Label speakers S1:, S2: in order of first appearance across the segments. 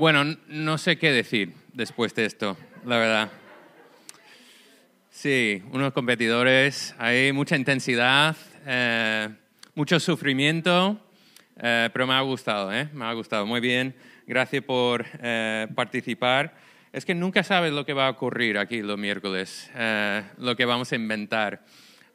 S1: Bueno, no sé qué decir después de esto, la verdad. Sí, unos competidores, hay mucha intensidad, eh, mucho sufrimiento, eh, pero me ha gustado, ¿eh? Me ha gustado. Muy bien, gracias por eh, participar. Es que nunca sabes lo que va a ocurrir aquí los miércoles, lo que vamos a inventar.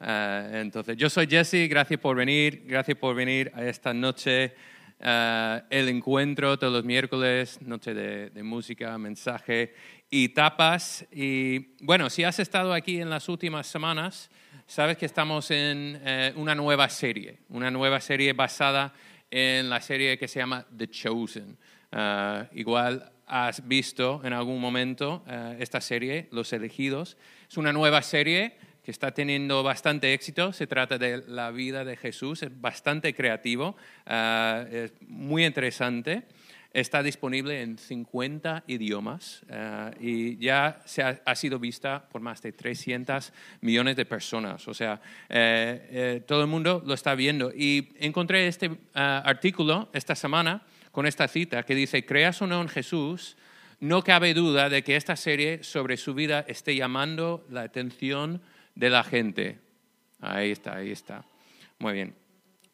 S1: entonces, yo soy Jesse, gracias por venir, gracias por venir a esta noche eh, el encuentro todos los miércoles, noche de, música, mensaje y tapas. Y bueno, si has estado aquí en las últimas semanas, sabes que estamos en eh, una nueva serie, una nueva serie basada en la serie que se llama The Chosen. Eh, igual has visto en algún momento esta serie, Los Elegidos. Es una nueva serie que está teniendo bastante éxito. Se trata de la vida de Jesús, es bastante creativo, uh, es muy interesante. Está disponible en 50 idiomas uh, y ya se ha, ha, sido vista por más de 300 millones de personas. O sea, eh, eh, todo el mundo lo está viendo. Y encontré este uh, artículo esta semana con esta cita que dice, creas o no en Jesús, no cabe duda de que esta serie sobre su vida esté llamando la atención de la gente. Ahí está, ahí está. Muy bien.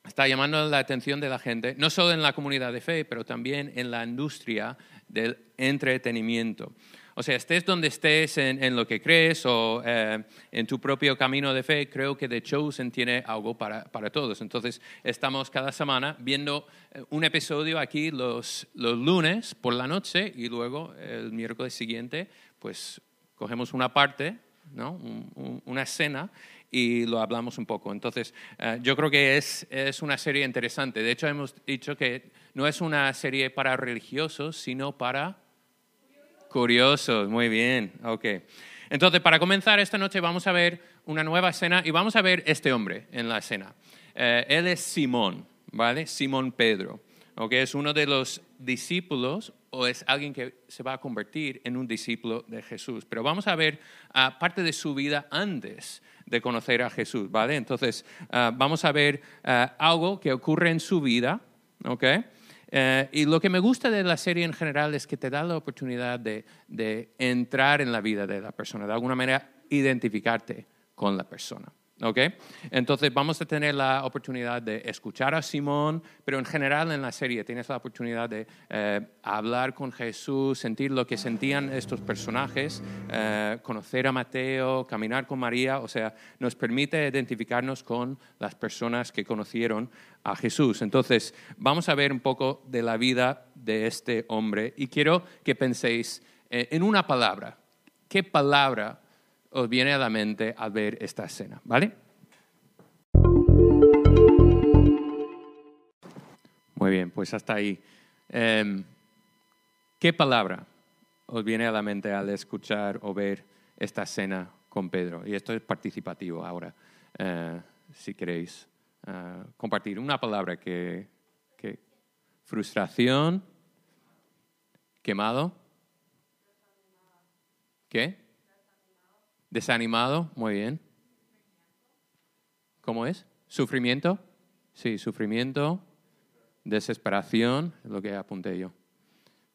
S1: Está llamando la atención de la gente, no solo en la comunidad de fe, pero también en la industria del entretenimiento. O sea, estés donde estés en, lo que crees o eh, en tu propio camino de fe, creo que The Chosen tiene algo para, para todos. Entonces, estamos cada semana viendo eh, un episodio aquí los, los lunes por la noche y luego el miércoles siguiente, pues cogemos una parte ¿no? una escena y lo hablamos un poco. Entonces, eh, yo creo que es, es, una serie interesante. De hecho, hemos dicho que no es una serie para religiosos, sino para curiosos. Muy bien, ok. Entonces, para comenzar esta noche vamos a ver una nueva escena y vamos a ver este hombre en la escena. Eh, él es Simón, ¿vale? Simón Pedro, ¿ok? Es uno de los discípulos o es alguien que se va a convertir en un discípulo de Jesús. Pero vamos a ver uh, parte de su vida antes de conocer a Jesús, ¿vale? Entonces, uh, vamos a ver uh, algo que ocurre en su vida, ¿ok? Eh, y lo que me gusta de la serie en general es que te da la oportunidad de, de entrar en la vida de la persona, de alguna manera identificarte con la persona. ¿Okay? Entonces vamos a tener la oportunidad de escuchar a Simón, pero en general en la serie tienes la oportunidad de eh, hablar con Jesús, sentir lo que sentían estos personajes, eh, conocer a Mateo, caminar con María, o sea, nos permite identificarnos con las personas que conocieron a Jesús. Entonces vamos a ver un poco de la vida de este hombre y quiero que penséis eh, en una palabra. ¿Qué palabra os viene a la mente al ver esta escena, ¿vale? Muy bien, pues hasta ahí. Em, ¿Qué palabra os viene a la mente al escuchar o ver esta escena con Pedro? Y esto es participativo ahora, eh, si queréis eh, compartir una palabra que, frustración, quemado, ¿qué? Desanimado, muy bien. ¿Cómo es? ¿Sufrimiento? Sí, sufrimiento. Desesperación, es lo que apunté yo.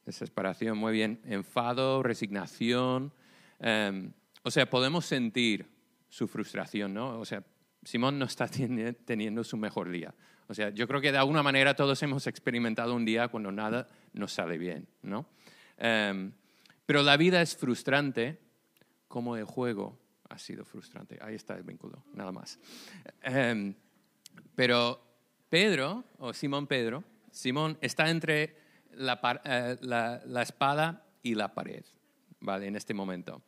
S1: Desesperación, muy bien. Enfado, resignación. Em, o sea, podemos sentir su frustración, ¿no? O sea, Simón no está teniendo su mejor día. O sea, yo creo que de alguna manera todos hemos experimentado un día cuando nada nos sale bien, ¿no? Em, pero la vida es frustrante como el juego ha sido frustrante. Ahí está el vínculo, nada más. Em, pero Pedro, o Simón Pedro, Simón está entre la, eh, la, espada y la pared, ¿vale? En este momento.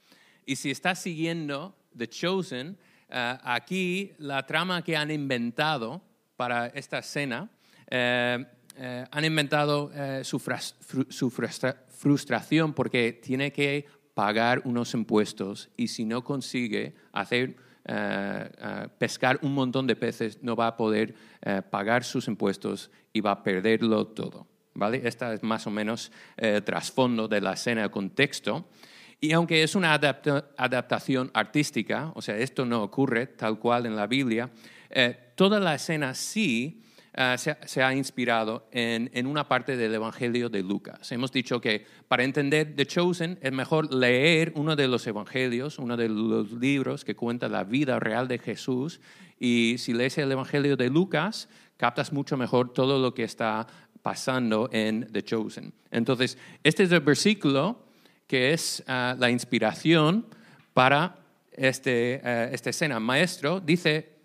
S1: Y si está siguiendo The Chosen, uh, aquí la trama que han inventado para esta escena, uh, han inventado su frustración porque tiene que pagar unos impuestos y si no consigue hacer eh, eh, pescar un montón de peces, no va a poder eh, pagar sus impuestos y va a perderlo todo. ¿vale? Esta es más o menos el trasfondo de la escena, el contexto. Y aunque es una adaptación artística, o sea, esto no ocurre tal cual en la Biblia, toda la escena sí eh, se, ha inspirado en, en, una parte del Evangelio de Lucas. Hemos dicho que para entender The Chosen es mejor leer uno de los Evangelios, uno de los libros que cuenta la vida real de Jesús. Y si lees el Evangelio de Lucas, captas mucho mejor todo lo que está pasando en The Chosen. Entonces, este es el versículo que es eh, la inspiración para este, eh, esta escena. Maestro, dice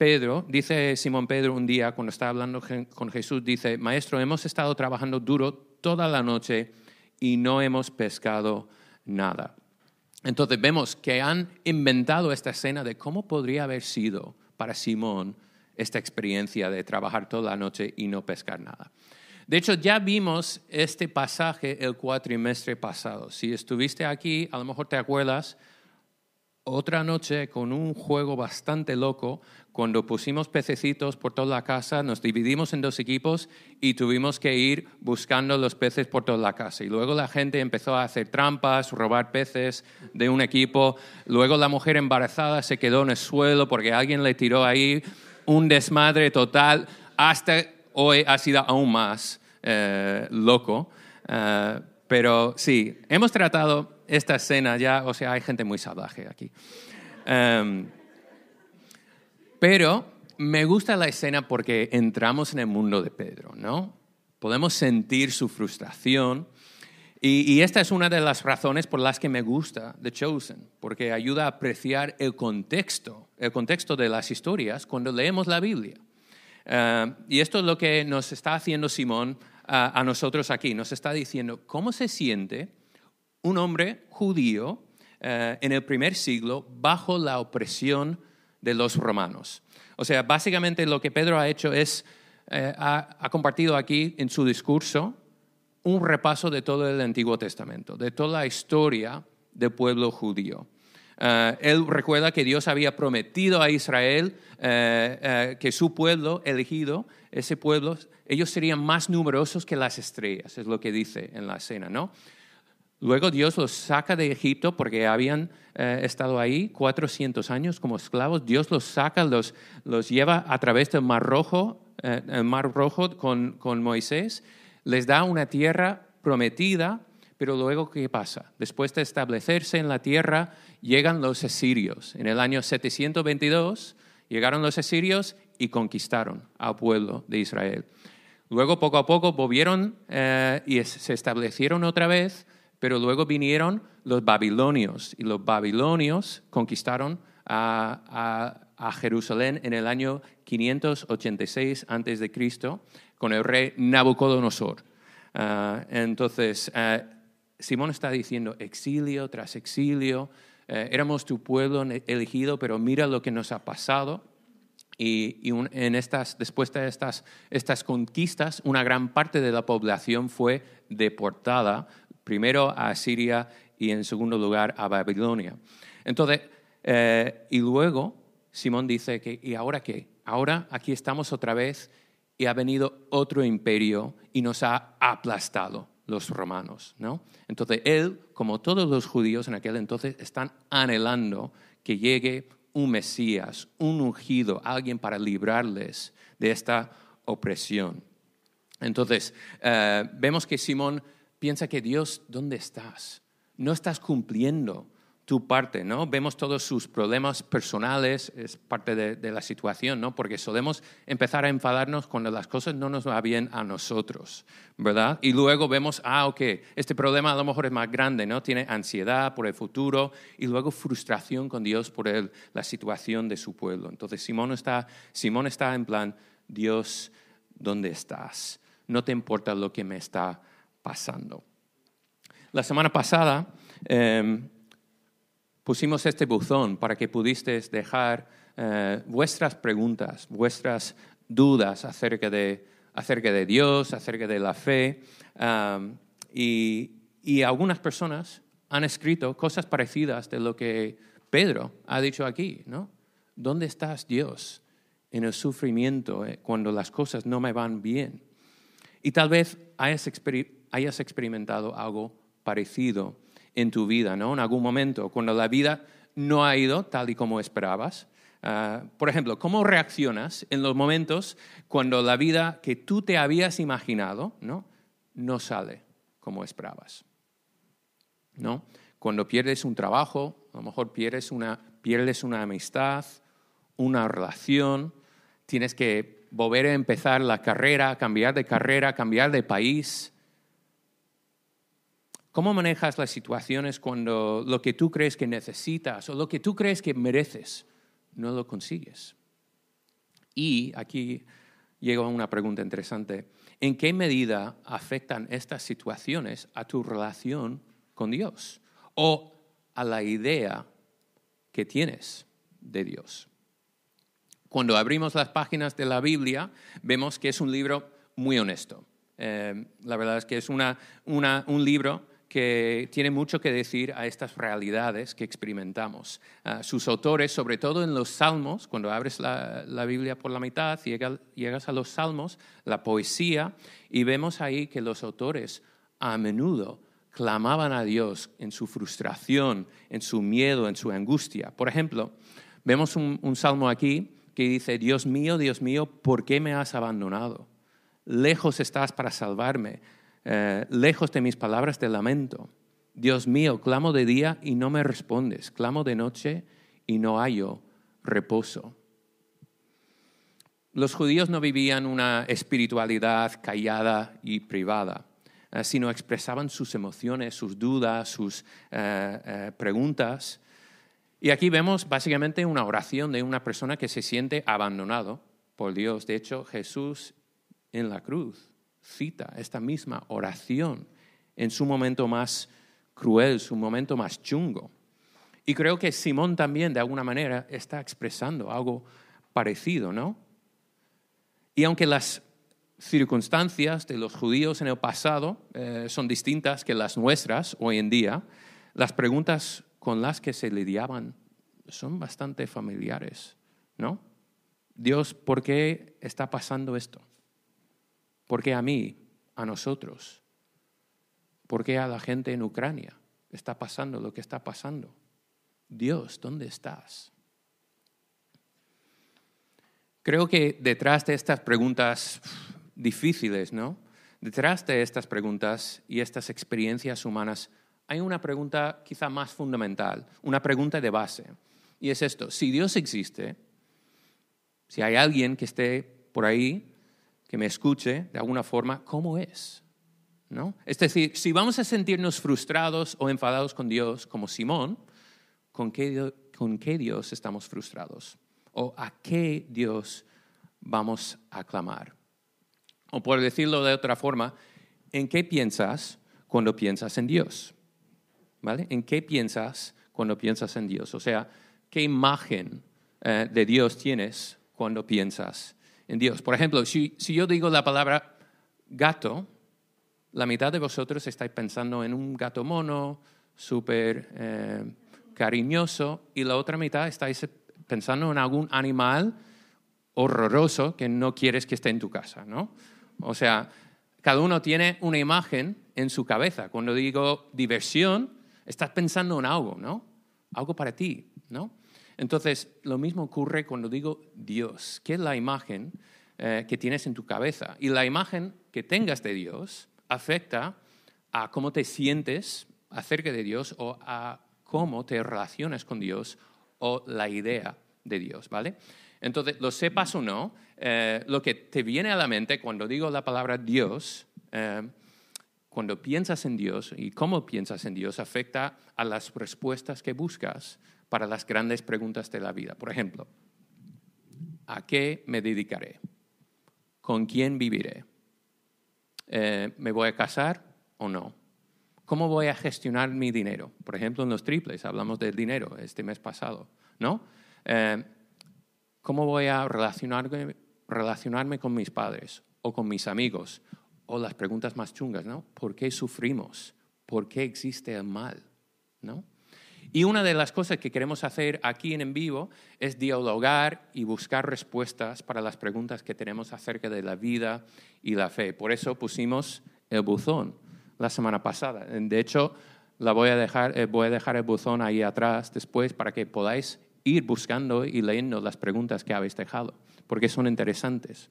S1: Pedro, dice Simón Pedro un día cuando está hablando con Jesús, dice, Maestro, hemos estado trabajando duro toda la noche y no hemos pescado nada. Entonces vemos que han inventado esta escena de cómo podría haber sido para Simón esta experiencia de trabajar toda la noche y no pescar nada. De hecho, ya vimos este pasaje el cuatrimestre pasado. Si estuviste aquí, a lo mejor te acuerdas, otra noche con un juego bastante loco, cuando pusimos pececitos por toda la casa, nos dividimos en dos equipos y tuvimos que ir buscando los peces por toda la casa. Y luego la gente empezó a hacer trampas, robar peces de un equipo. Luego la mujer embarazada se quedó en el suelo porque alguien le tiró ahí un desmadre total. Hasta hoy ha sido aún más eh, loco. Eh, pero sí, hemos tratado esta escena ya, o sea, hay gente muy salvaje aquí. Em, pero me gusta la escena porque entramos en el mundo de Pedro, ¿no? Podemos sentir su frustración. Y, esta es una de las razones por las que me gusta The Chosen, porque ayuda a apreciar el contexto, el contexto de las historias cuando leemos la Biblia. Em, y esto es lo que nos está haciendo Simón a nosotros aquí. Nos está diciendo cómo se siente un hombre judío eh, en el primer siglo bajo la opresión de los romanos. O sea, básicamente lo que Pedro ha hecho es, eh, ha, compartido aquí en su discurso un repaso de todo el Antiguo Testamento, de toda la historia del pueblo judío. Eh, él recuerda que Dios había prometido a Israel que su pueblo elegido, ese pueblo, ellos serían más numerosos que las estrellas, es lo que dice en la escena, ¿no? Luego Dios los saca de Egipto porque habían eh, estado ahí 400 años como esclavos. Dios los saca, los, los lleva a través del Mar Rojo, eh, Mar Rojo con, con Moisés. Les da una tierra prometida, pero luego ¿qué pasa? Después de establecerse en la tierra, llegan los asirios. En el año 722 llegaron los asirios y conquistaron al pueblo de Israel. Luego, poco a poco, volvieron eh, y se establecieron otra vez pero luego vinieron los babilonios y los babilonios conquistaron a, Jerusalén en el año 586 a.C. con el rey Nabucodonosor. Ah, entonces, ah, Simón está diciendo exilio tras exilio, eh, éramos tu pueblo elegido, pero mira lo que nos ha pasado. Y, en estas, después de estas, estas conquistas, una gran parte de la población fue deportada primero a Siria y en segundo lugar a Babilonia. Entonces, eh, y luego Simón dice que, ¿y ahora qué? Ahora aquí estamos otra vez y ha venido otro imperio y nos ha aplastado los romanos, ¿no? Entonces él, como todos los judíos en aquel entonces, están anhelando que llegue un Mesías, un ungido, alguien para librarles de esta opresión. Entonces, eh, vemos que Simón piensa que Dios, ¿dónde estás? No estás cumpliendo tu parte, ¿no? Vemos todos sus problemas personales, es parte de, la situación, ¿no? Porque solemos empezar a enfadarnos cuando las cosas no nos van bien a nosotros, ¿verdad? Y luego vemos, ah, ok, este problema a lo mejor es más grande, ¿no? Tiene ansiedad por el futuro y luego frustración con Dios por la situación de su pueblo. Entonces Simón está, Simón está en plan, Dios, ¿dónde estás? No te importa lo que me está pasando. La semana pasada em, pusimos este buzón para que pudieses dejar eh, vuestras preguntas, vuestras dudas acerca de, acerca de Dios, acerca de la fe. y, y algunas personas han escrito cosas parecidas de lo que Pedro ha dicho aquí, ¿no? ¿Dónde estás, Dios, en el sufrimiento, eh, cuando las cosas no me van bien? Y tal vez hayas, hayas experimentado algo parecido en tu vida, ¿no? En algún momento, cuando la vida no ha ido tal y como esperabas, Ah, por ejemplo, ¿cómo reaccionas en los momentos cuando la vida que tú te habías imaginado no, no sale como esperabas? ¿No? Cuando pierdes un trabajo, a lo mejor pierdes una, pierdes una amistad, una relación, tienes que volver a empezar la carrera, cambiar de carrera, cambiar de país. ¿Cómo manejas las situaciones cuando lo que tú crees que necesitas o lo que tú crees que mereces no lo consigues? Y aquí llega una pregunta interesante. ¿En qué medida afectan estas situaciones a tu relación con Dios o a la idea que tienes de Dios? Cuando abrimos las páginas de la Biblia, vemos que es un libro muy honesto. Eh, la verdad es que es una, un libro que tiene mucho que decir a estas realidades que experimentamos. Ah, sus autores, sobre todo en los salmos, cuando abres la, Biblia por la mitad, llegas, llegas a los salmos, la poesía, y vemos ahí que los autores a menudo clamaban a Dios en su frustración, en su miedo, en su angustia. Por ejemplo, vemos un salmo aquí que dice, Dios mío, Dios mío, ¿por qué me has abandonado? Lejos estás para salvarme eh, lejos de mis palabras de lamento. Dios mío, clamo de día y no me respondes, clamo de noche y no hallo reposo. Los judíos no vivían una espiritualidad callada y privada, eh, sino expresaban sus emociones, sus dudas, sus eh, preguntas. Y aquí vemos básicamente una oración de una persona que se siente abandonado por Dios. De hecho, Jesús en la cruz cita esta misma oración en su momento más cruel, su momento más chungo. Y creo que Simón también, de alguna manera, está expresando algo parecido, ¿no? Y aunque las circunstancias de los judíos en el pasado eh, son distintas que las nuestras hoy en día, las preguntas con las que se lidiaban son bastante familiares, ¿no? Dios, ¿por qué está pasando esto? ¿Por qué a mí, a nosotros? ¿Por qué a la gente en Ucrania está pasando lo que está pasando? Dios, ¿dónde estás? Creo que detrás de estas preguntas difíciles, ¿no? Detrás de estas preguntas y estas experiencias humanas hay una pregunta quizá más fundamental, una pregunta de base. Y es esto, si Dios existe, si hay alguien que esté por ahí que me escuche de alguna forma cómo es. ¿no? Es decir, si vamos a sentirnos frustrados o enfadados con Dios, como Simón, ¿con qué, ¿con qué Dios estamos frustrados? ¿O a qué Dios vamos a clamar? O por decirlo de otra forma, ¿en qué piensas cuando piensas en Dios? ¿Vale? ¿En qué piensas cuando piensas en Dios? O sea, ¿qué imagen eh, de Dios tienes cuando piensas en Dios. Por ejemplo, si, yo digo la palabra gato, la mitad de vosotros estáis pensando en un gato mono, súper eh, cariñoso, y la otra mitad estáis pensando en algún animal horroroso que no quieres que esté en tu casa, ¿no? O sea, cada uno tiene una imagen en su cabeza. Cuando digo diversión, estás pensando en algo, ¿no? Algo para ti, ¿no? Entonces, lo mismo ocurre cuando digo Dios, que es la imagen eh, que tienes en tu cabeza. Y la imagen que tengas de Dios afecta a cómo te sientes acerca de Dios o a cómo te relacionas con Dios o la idea de Dios, ¿vale? Entonces, lo sepas o no, eh, lo que te viene a la mente cuando digo la palabra Dios, eh, cuando piensas en Dios y cómo piensas en Dios, afecta a las respuestas que buscas para las grandes preguntas de la vida. Por ejemplo, ¿a qué me dedicaré? ¿Con quién viviré? Eh, ¿Me voy a casar o no? ¿Cómo voy a gestionar mi dinero? Por ejemplo, en los triples hablamos del dinero este mes pasado, ¿no? Eh, ¿Cómo voy a relacionarme, relacionarme con mis padres o con mis amigos? O las preguntas más chungas, ¿no? ¿Por qué sufrimos? ¿Por qué existe el mal? ¿No? Y una de las cosas que queremos hacer aquí en En Vivo es dialogar y buscar respuestas para las preguntas que tenemos acerca de la vida y la fe. Por eso pusimos el buzón la semana pasada. De hecho, la voy a dejar, eh, voy a dejar el buzón ahí atrás después para que podáis ir buscando y leyendo las preguntas que habéis dejado, porque son interesantes.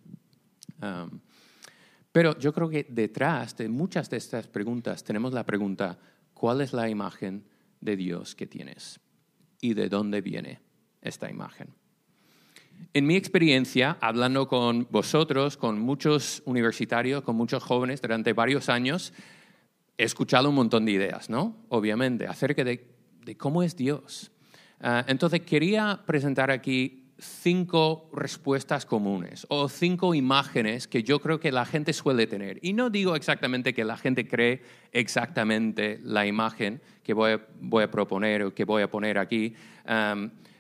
S1: Pero yo creo que detrás de muchas de estas preguntas tenemos la pregunta, ¿cuál es la imagen de Dios que tienes? ¿Y de dónde viene esta imagen? En mi experiencia, hablando con vosotros, con muchos universitarios, con muchos jóvenes durante varios años, he escuchado un montón de ideas, ¿no? Obviamente, acerca de, cómo es Dios. Ah, entonces, quería presentar aquí cinco respuestas comunes o cinco imágenes que yo creo que la gente suele tener. Y no digo exactamente que la gente cree exactamente la imagen que voy a, proponer o que voy a poner aquí,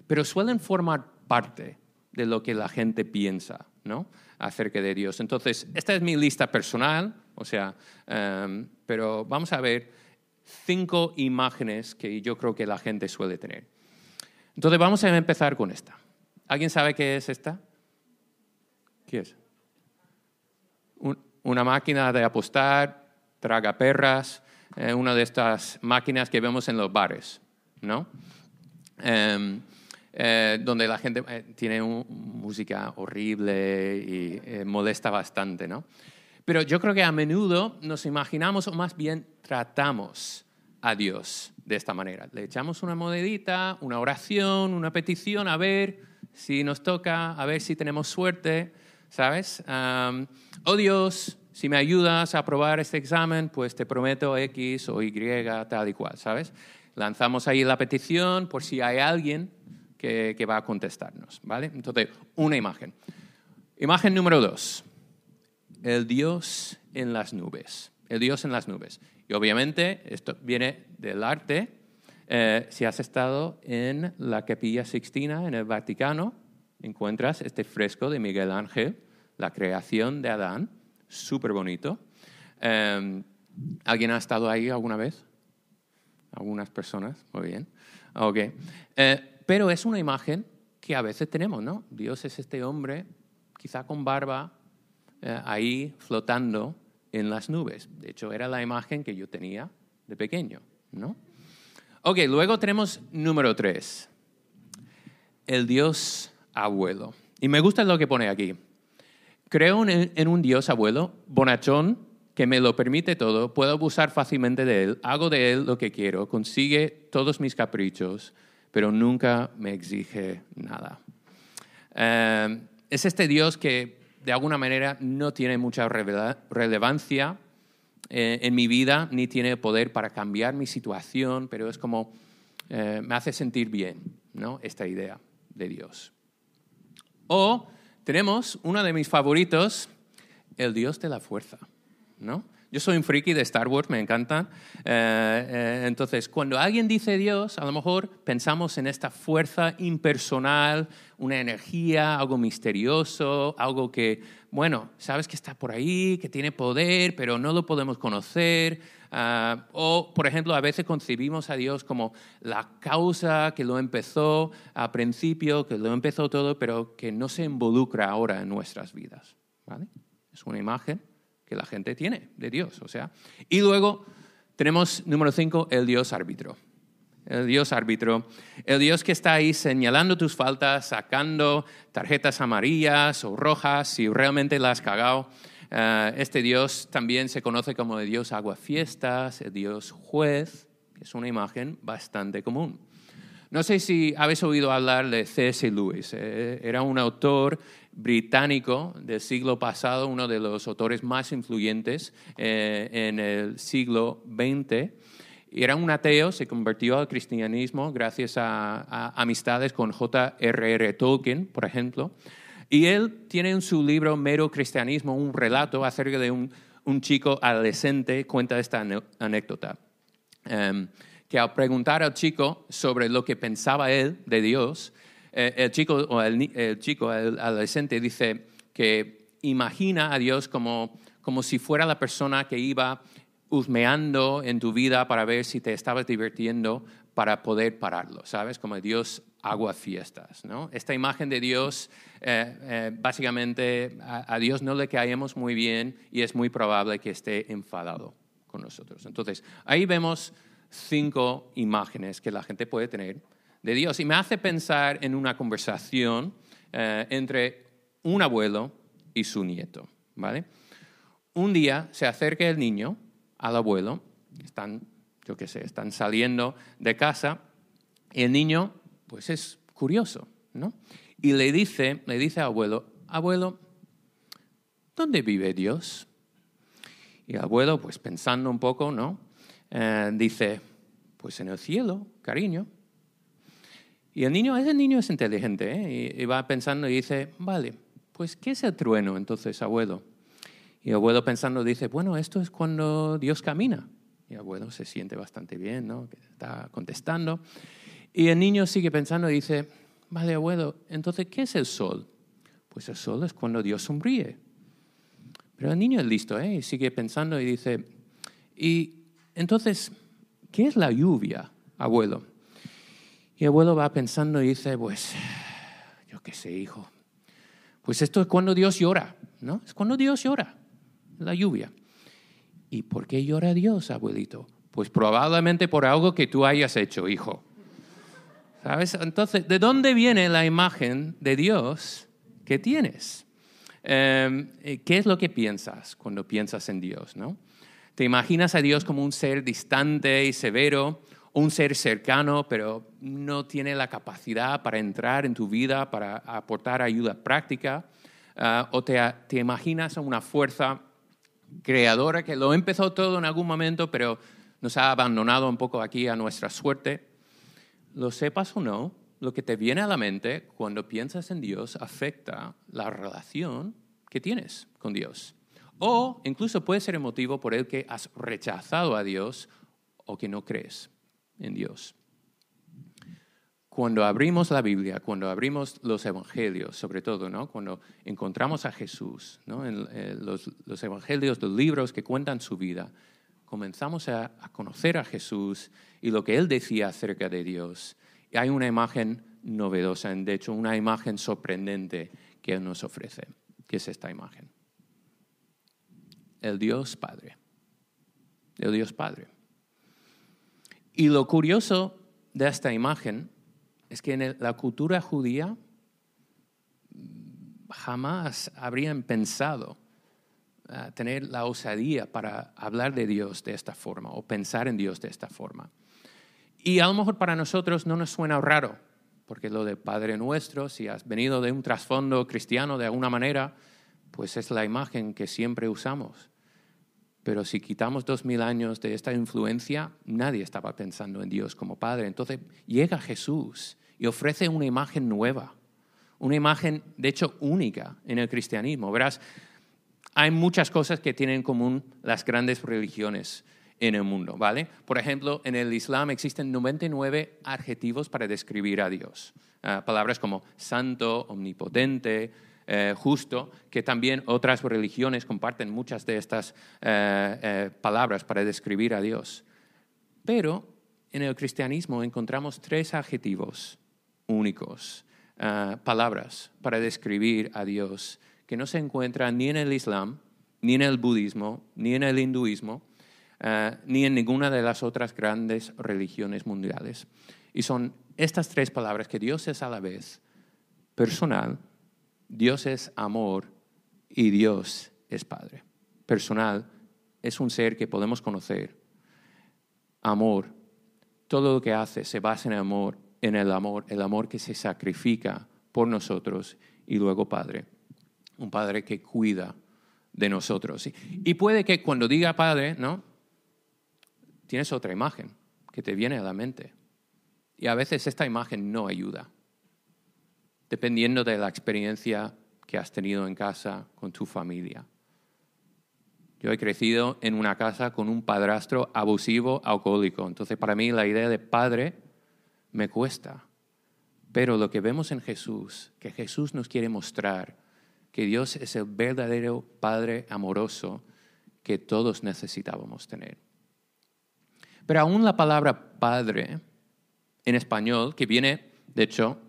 S1: pero suelen formar parte de lo que la gente piensa ¿no? acerca de Dios. Entonces, esta es mi lista personal, o sea, pero vamos a ver cinco imágenes que yo creo que la gente suele tener. Entonces, vamos a empezar con esta. ¿Alguien sabe qué es esta? ¿Qué es? una máquina de apostar, traga perras, eh, una de estas máquinas que vemos en los bares, ¿no? Em, eh, donde la gente eh, tiene música horrible y molesta bastante, ¿no? Pero yo creo que a menudo nos imaginamos, o más bien tratamos a Dios de esta manera. Le echamos una monedita, una oración, una petición, a ver si nos toca, a ver si tenemos suerte, ¿sabes? oh Dios, si me ayudas a aprobar este examen, pues te prometo X o Y, tal y cual, ¿sabes? Lanzamos ahí la petición por si hay alguien que, que va a contestarnos, ¿vale? Entonces, una imagen. Imagen número dos. El Dios en las nubes. El Dios en las nubes. Y obviamente esto viene del arte eh, si has estado en la Capilla Sixtina, en el Vaticano, encuentras este fresco de Miguel Ángel, la creación de Adán, súper bonito. Em, ¿Alguien ha estado ahí alguna vez? Algunas personas, muy bien. Ok. Eh, pero es una imagen que a veces tenemos, ¿no? Dios es este hombre, quizá con barba, eh, ahí flotando en las nubes. De hecho, era la imagen que yo tenía de pequeño, ¿no? Ok, luego tenemos número tres, el Dios abuelo. Y me gusta lo que pone aquí. Creo en un Dios abuelo, bonachón, que me lo permite todo, puedo abusar fácilmente de él, hago de él lo que quiero, consigue todos mis caprichos, pero nunca me exige nada. Eh, es este Dios que de alguna manera no tiene mucha relevancia eh, en mi vida, ni tiene poder para cambiar mi situación, pero es como eh, me hace sentir bien, ¿no? Esta idea de Dios. O tenemos uno de mis favoritos, el Dios de la fuerza, ¿no? Yo soy un friki de Star Wars, me encanta. Eh, entonces, cuando alguien dice Dios, a lo mejor pensamos en esta fuerza impersonal, una energía, algo misterioso, algo que bueno, sabes que está por ahí, que tiene poder, pero no lo podemos conocer. Ah, o, por ejemplo, a veces concebimos a Dios como la causa que lo empezó a principio, que lo empezó todo, pero que no se involucra ahora en nuestras vidas. Es una imagen que la gente tiene de Dios. O sea. Y luego tenemos, número cinco, el Dios árbitro el Dios árbitro, el Dios que está ahí señalando tus faltas, sacando tarjetas amarillas o rojas si realmente las has cagado. Eh, este Dios también se conoce como el Dios aguafiestas, el Dios juez, es una imagen bastante común. No sé si habéis oído hablar de C.S. Lewis. Eh, era un autor británico del siglo pasado, uno de los autores más influyentes eh, en el siglo XX. Era un ateo, se convirtió al cristianismo gracias a, amistades con J.R.R. Tolkien, por ejemplo. Y él tiene en su libro Mero Cristianismo un relato acerca de un, chico adolescente, cuenta esta anécdota. Em, que al preguntar al chico sobre lo que pensaba él de Dios, eh, el, chico, o el, chico, el adolescente, dice que imagina a Dios como, como si fuera la persona que iba husmeando en tu vida para ver si te estabas divirtiendo para poder pararlo, ¿sabes? Como Dios agua fiestas, ¿no? Esta imagen de Dios, eh, eh, básicamente a, Dios no le caemos muy bien y es muy probable que esté enfadado con nosotros. Entonces, ahí vemos cinco imágenes que la gente puede tener de Dios. Y me hace pensar en una conversación eh, entre un abuelo y su nieto. ¿vale? Un día se acerca el niño al abuelo, están, yo qué sé, están saliendo de casa, y el niño, pues es curioso, ¿no? Y le dice, le dice al abuelo, abuelo, ¿dónde vive Dios? Y el abuelo, pues pensando un poco, ¿no? Eh, dice, pues en el cielo, cariño. Y el niño, ese niño es inteligente, ¿eh? y, va pensando y dice, vale, pues ¿qué es el trueno entonces, abuelo? Y el abuelo pensando dice, bueno, esto es cuando Dios camina. Y el abuelo se siente bastante bien, ¿no? Está contestando. Y el niño sigue pensando y dice, vale, abuelo, entonces ¿qué es el sol? Pues el sol es cuando Dios sonríe. Pero el niño es listo, ¿eh? Y sigue pensando y dice, y entonces, ¿qué es la lluvia, abuelo? Y el abuelo va pensando y dice, pues, yo qué sé, hijo. Pues esto es cuando Dios llora, ¿no? Es cuando Dios llora, la lluvia. ¿Y por qué llora Dios, abuelito? Pues probablemente por algo que tú hayas hecho, hijo. ¿Sabes? Entonces, ¿de dónde viene la imagen de Dios que tienes? Em, eh, ¿Qué es lo que piensas cuando piensas en Dios, no? ¿Te imaginas a Dios como un ser distante y severo? Un ser cercano, pero no tiene la capacidad para entrar en tu vida, para aportar ayuda práctica, ah, o te, imaginas una fuerza creadora que lo empezó todo en algún momento, pero nos ha abandonado un poco aquí a nuestra suerte. Lo sepas o no, lo que te viene a la mente cuando piensas en Dios afecta la relación que tienes con Dios. O incluso puede ser el motivo por el que has rechazado a Dios o que no crees en Dios. Cuando abrimos la Biblia, cuando abrimos los evangelios, sobre todo, ¿no? cuando encontramos a Jesús, ¿no? en, eh, los, evangelios, los libros que cuentan su vida, comenzamos a, conocer a Jesús y lo que él decía acerca de Dios. Y hay una imagen novedosa, de hecho, una imagen sorprendente que él nos ofrece, que es esta imagen. El Dios Padre. El Dios Padre. Y lo curioso de esta imagen es que en la cultura judía jamás habrían pensado ah, tener la osadía para hablar de Dios de esta forma o pensar en Dios de esta forma. Y a lo mejor para nosotros no nos suena raro, porque lo de Padre Nuestro, si has venido de un trasfondo cristiano de alguna manera, pues es la imagen que siempre usamos. Pero si quitamos dos mil años de esta influencia, nadie estaba pensando en Dios como Padre. Entonces llega Jesús y ofrece una imagen nueva, una imagen, de hecho, única en el cristianismo. Verás, hay muchas cosas que tienen en común las grandes religiones en el mundo, ¿vale? Por ejemplo, en el Islam existen 99 adjetivos para describir a Dios. Ah, palabras como santo, omnipotente, eh, justo, que también otras religiones comparten muchas de estas eh, eh, palabras para describir a Dios. Pero en el cristianismo encontramos tres adjetivos únicos, palabras para describir a Dios, que no se encuentran ni en el Islam, ni en el budismo, ni en el hinduismo, ni en ninguna de las otras grandes religiones mundiales. Y son estas tres palabras que Dios es a la vez personal, Dios es amor y Dios es Padre. Personal es un ser que podemos conocer. Amor, todo lo que hace se basa en el amor, en el amor, el amor que se sacrifica por nosotros y luego Padre, un Padre que cuida de nosotros. Y puede que cuando diga Padre, ¿no? Tienes otra imagen que te viene a la mente. Y a veces esta imagen no ayuda dependiendo de la experiencia que has tenido en casa con tu familia. Yo he crecido en una casa con un padrastro abusivo, alcohólico. Entonces, para mí la idea de padre me cuesta. Pero lo que vemos en Jesús, que Jesús nos quiere mostrar, que Dios es el verdadero Padre amoroso que todos necesitábamos tener. Pero aún la palabra Padre en español, que viene, de hecho,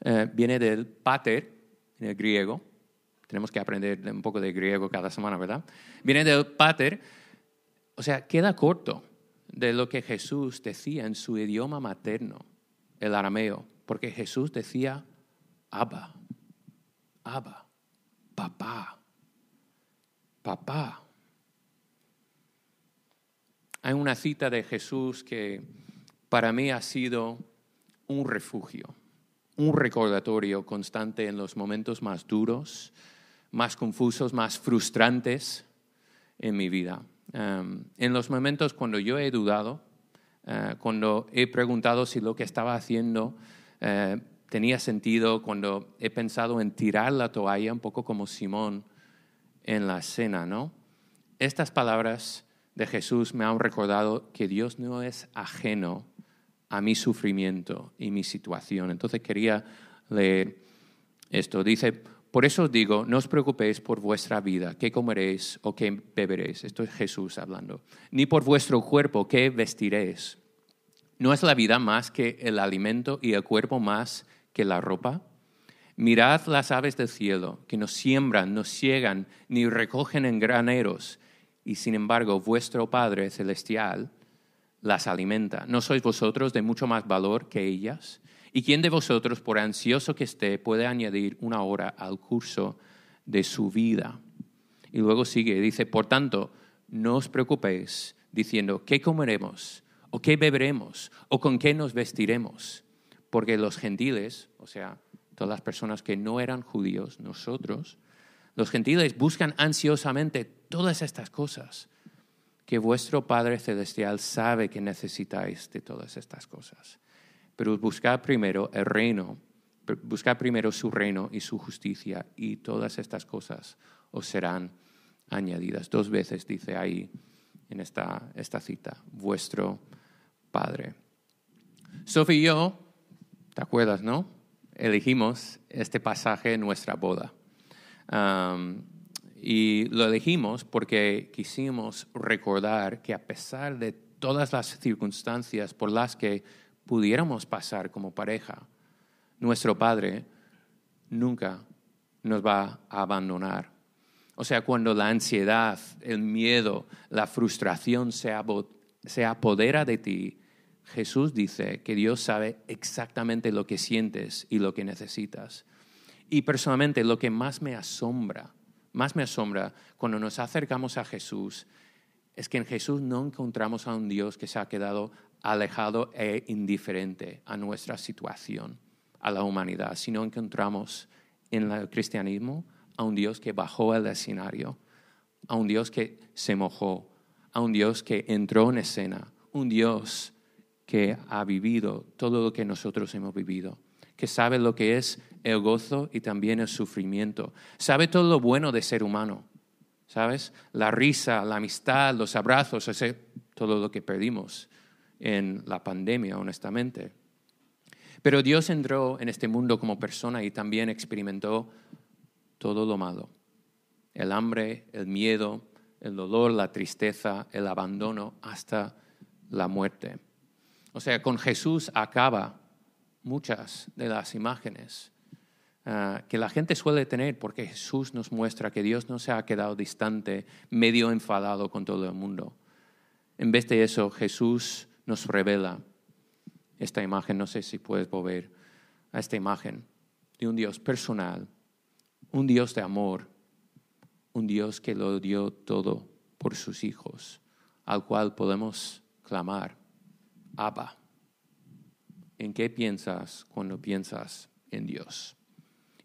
S1: eh, viene del pater, en el griego. Tenemos que aprender un poco de griego cada semana, ¿verdad? Viene del pater, o sea, queda corto de lo que Jesús decía en su idioma materno.
S2: el arameo, porque Jesús decía Abba, Abba, papá, papá. Hay una cita de Jesús que para mí ha sido un refugio, un recordatorio constante en los momentos más duros, más confusos, más frustrantes en mi vida. Em, en los momentos cuando yo he dudado, eh, cuando he preguntado si lo que estaba haciendo eh, tenía sentido, cuando he pensado en tirar la toalla, un poco como Simón en la cena, ¿no? Estas palabras de Jesús me han recordado que Dios no es ajeno a mi sufrimiento y mi situación. Entonces quería leer esto. Dice, por eso os digo, no os preocupéis por vuestra vida, qué comeréis o qué beberéis. Esto es Jesús hablando. Ni por vuestro cuerpo, qué vestiréis. ¿No es la vida más que el alimento y el cuerpo más que la ropa? Mirad las aves del cielo, que no siembran, no ciegan, ni recogen en graneros y sin embargo vuestro Padre Celestial las alimenta. ¿No sois vosotros de mucho más valor que ellas? ¿Y quién de vosotros, por ansioso que esté, puede añadir una hora al curso de su vida? Y luego sigue, dice, por tanto, no os preocupéis diciendo, ¿qué comeremos? ¿O qué beberemos? ¿O con qué nos vestiremos? Porque los gentiles, o sea, todas las personas que no eran judíos, nosotros, los gentiles buscan ansiosamente todas estas cosas que vuestro Padre Celestial sabe que necesitáis de todas estas cosas. Pero buscad primero el reino, buscad primero su reino y su justicia y todas estas cosas os serán añadidas. Dos veces dice ahí en esta, esta cita, vuestro Padre. Sofía y yo, ¿te acuerdas, no? Elegimos este pasaje en nuestra boda y lo elegimos porque quisimos recordar que a pesar de todas las circunstancias por las que pudiéramos pasar como pareja, nuestro Padre nunca nos va a abandonar. O sea, cuando la ansiedad, el miedo, la frustración se, se apodera de ti, Jesús dice que Dios sabe exactamente lo que sientes y lo que necesitas. Y personalmente lo que más me asombra, más me asombra cuando nos acercamos a Jesús, es que en Jesús no encontramos a un Dios que se ha quedado alejado e indiferente a nuestra situación, a la humanidad, sino encontramos en el cristianismo a un Dios que bajó al escenario, a un Dios que se mojó, a un Dios que entró en escena, un Dios que ha vivido todo lo que nosotros hemos vivido que sabe lo que es el gozo y también el sufrimiento. Sabe todo lo bueno de ser humano, ¿sabes? La risa, la amistad, los abrazos, todo lo que perdimos en la pandemia, honestamente. Pero Dios entró en este mundo como persona y también experimentó todo lo malo. El hambre, el miedo, el dolor, la tristeza, el abandono, hasta la muerte. O sea, con Jesús acaba muchas de las imágenes ah, que la gente suele tener porque Jesús nos muestra que Dios no se ha quedado distante, medio enfadado con todo el mundo. En vez de eso, Jesús nos revela esta imagen, no sé si puedes volver a esta imagen de un Dios personal, un Dios de amor, un Dios que lo dio todo por sus hijos, al cual podemos clamar, Abba. ¿En qué piensas cuando piensas en Dios?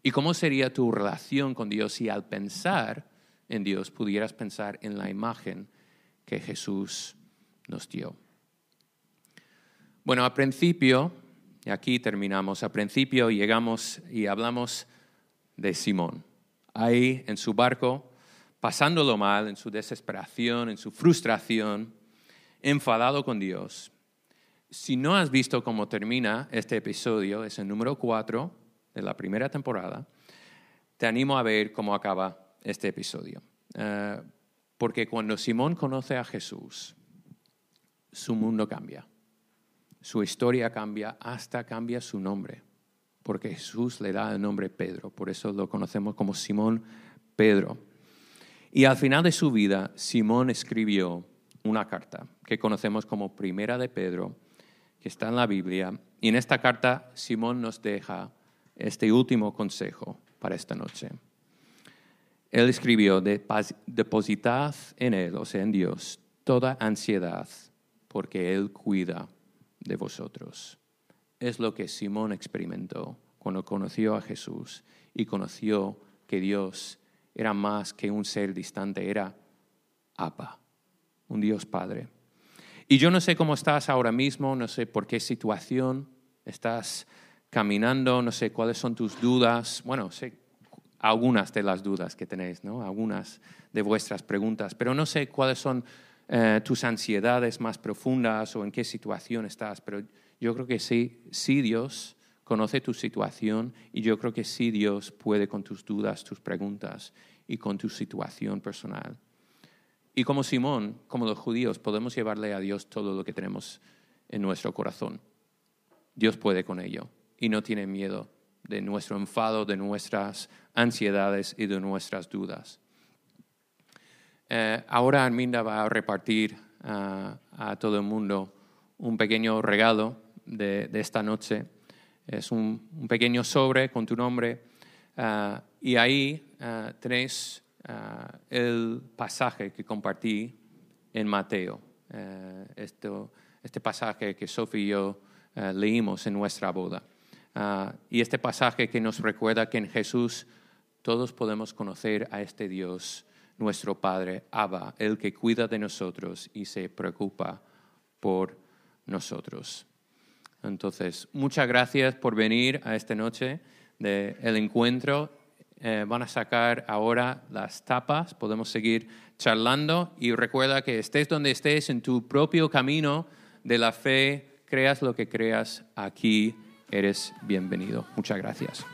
S2: ¿Y cómo sería tu relación con Dios si al pensar en Dios pudieras pensar en la imagen que Jesús nos dio? Bueno, al principio, y aquí terminamos, al principio llegamos y hablamos de Simón. Ahí en su barco, pasándolo mal, en su desesperación, en su frustración, enfadado con Dios, si no has visto cómo termina este episodio, es el número 4 de la primera temporada, te animo a ver cómo acaba este episodio. Eh, porque cuando Simón conoce a Jesús, su mundo cambia, su historia cambia, hasta cambia su nombre, porque Jesús le da el nombre Pedro, por eso lo conocemos como Simón Pedro. Y al final de su vida, Simón escribió una carta que conocemos como Primera de Pedro, que está en la Biblia. Y en esta carta Simón nos deja este último consejo para esta noche. Él escribió, depositad en Él, o sea, en Dios, toda ansiedad, porque Él cuida de vosotros. Es lo que Simón experimentó cuando conoció a Jesús y conoció que Dios era más que un ser distante, era Abba, un Dios Padre. Y yo no sé cómo estás ahora mismo, no sé por qué situación estás caminando, no sé cuáles son tus dudas, bueno, sé algunas de las dudas que tenéis, ¿no? algunas de vuestras preguntas, pero no sé cuáles son eh, tus ansiedades más profundas o en qué situación estás, pero yo creo que sí, sí Dios conoce tu situación y yo creo que sí Dios puede con tus dudas, tus preguntas y con tu situación personal. Y como Simón, como los judíos, podemos llevarle a Dios todo lo que tenemos en nuestro corazón. Dios puede con ello y no tiene miedo de nuestro enfado, de nuestras ansiedades y de nuestras dudas. Eh, ahora Arminda va a repartir a todo el mundo un pequeño regalo de, esta noche. Es un, pequeño sobre con tu nombre ah, y ahí uh, tenéis ah, el pasaje que compartí en Mateo. Esto, este pasaje que Sofía y yo eh, leímos en nuestra boda. Ah, y este pasaje que nos recuerda que en Jesús todos podemos conocer a este Dios, nuestro Padre, Abba, el que cuida de nosotros y se preocupa por nosotros. Entonces, muchas gracias por venir a esta noche del encuentro. Eh, van a sacar ahora las tapas, podemos seguir charlando y recuerda que estés donde estés en tu propio camino de la fe, creas lo que creas, aquí eres bienvenido. Muchas gracias.